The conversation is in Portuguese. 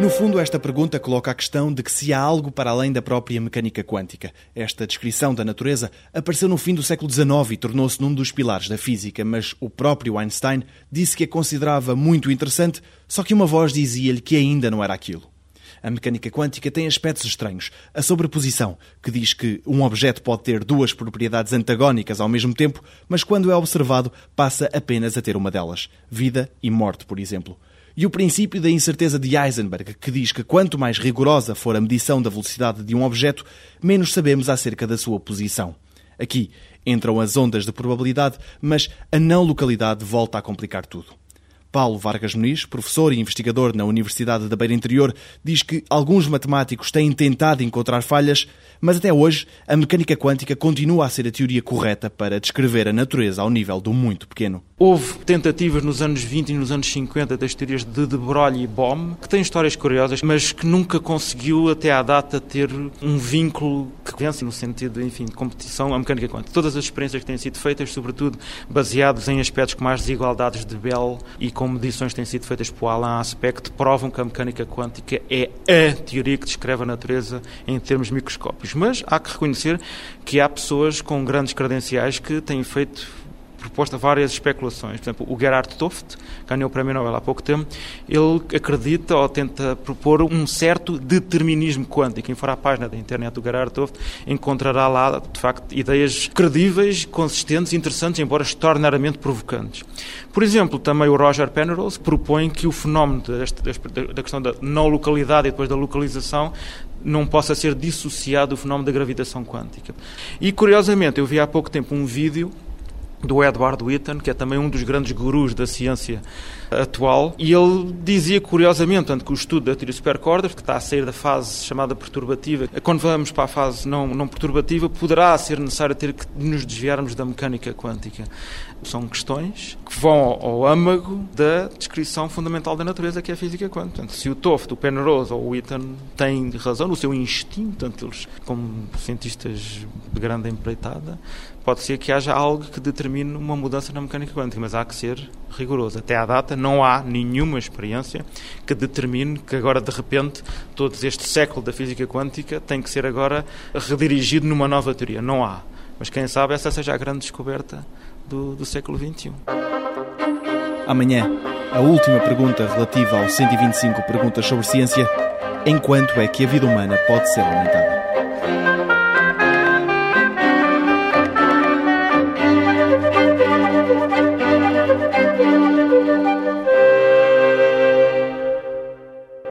No fundo, esta pergunta coloca a questão de que se há algo para além da própria mecânica quântica. Esta descrição da natureza apareceu no fim do século XIX e tornou-se num dos pilares da física, mas o próprio Einstein disse que a considerava muito interessante, só que uma voz dizia-lhe que ainda não era aquilo. A mecânica quântica tem aspectos estranhos. A sobreposição, que diz que um objeto pode ter duas propriedades antagónicas ao mesmo tempo, mas quando é observado passa apenas a ter uma delas: vida e morte, por exemplo e o princípio da incerteza de Heisenberg, que diz que quanto mais rigorosa for a medição da velocidade de um objeto, menos sabemos acerca da sua posição. Aqui entram as ondas de probabilidade, mas a não localidade volta a complicar tudo. Paulo Vargas Muniz, professor e investigador na Universidade da Beira Interior, diz que alguns matemáticos têm tentado encontrar falhas, mas até hoje a mecânica quântica continua a ser a teoria correta para descrever a natureza ao nível do muito pequeno. Houve tentativas nos anos 20 e nos anos 50 das teorias de De Broglie e Bohm, que têm histórias curiosas, mas que nunca conseguiu até à data ter um vínculo vence no sentido, enfim, de competição à mecânica quântica. Todas as experiências que têm sido feitas, sobretudo baseadas em aspectos como as desigualdades de Bell e com medições que têm sido feitas por Alan Aspect, provam que a mecânica quântica é a teoria que descreve a natureza em termos microscópicos. Mas há que reconhecer que há pessoas com grandes credenciais que têm feito proposta várias especulações. Por exemplo, o Gerhard Toft, ganhou o Prémio Nobel há pouco tempo, ele acredita ou tenta propor um certo determinismo quântico. Quem for à página da internet do Gerhard Toft encontrará lá, de facto, ideias credíveis, consistentes, interessantes, embora extraordinariamente provocantes. Por exemplo, também o Roger Penrose propõe que o fenómeno da questão da não localidade e depois da localização não possa ser dissociado do fenómeno da gravitação quântica. E, curiosamente, eu vi há pouco tempo um vídeo do Edward Witten, que é também um dos grandes gurus da ciência atual, e ele dizia curiosamente tanto que o estudo da teoria supercordas, que está a sair da fase chamada perturbativa, quando vamos para a fase não, não perturbativa, poderá ser necessário ter que nos desviarmos da mecânica quântica. São questões que vão ao âmago da descrição fundamental da natureza, que é a física quântica. Portanto, se o Toft, o Penrose ou o Witten têm razão no seu instinto, tanto eles como cientistas de grande empreitada, pode ser que haja algo que determine uma mudança na mecânica quântica, mas há que ser rigoroso. Até à data não há nenhuma experiência que determine que agora de repente todo este século da física quântica tem que ser agora redirigido numa nova teoria. Não há. Mas quem sabe essa seja a grande descoberta do, do século XXI. Amanhã, a última pergunta relativa aos 125 perguntas sobre ciência: enquanto é que a vida humana pode ser aumentada?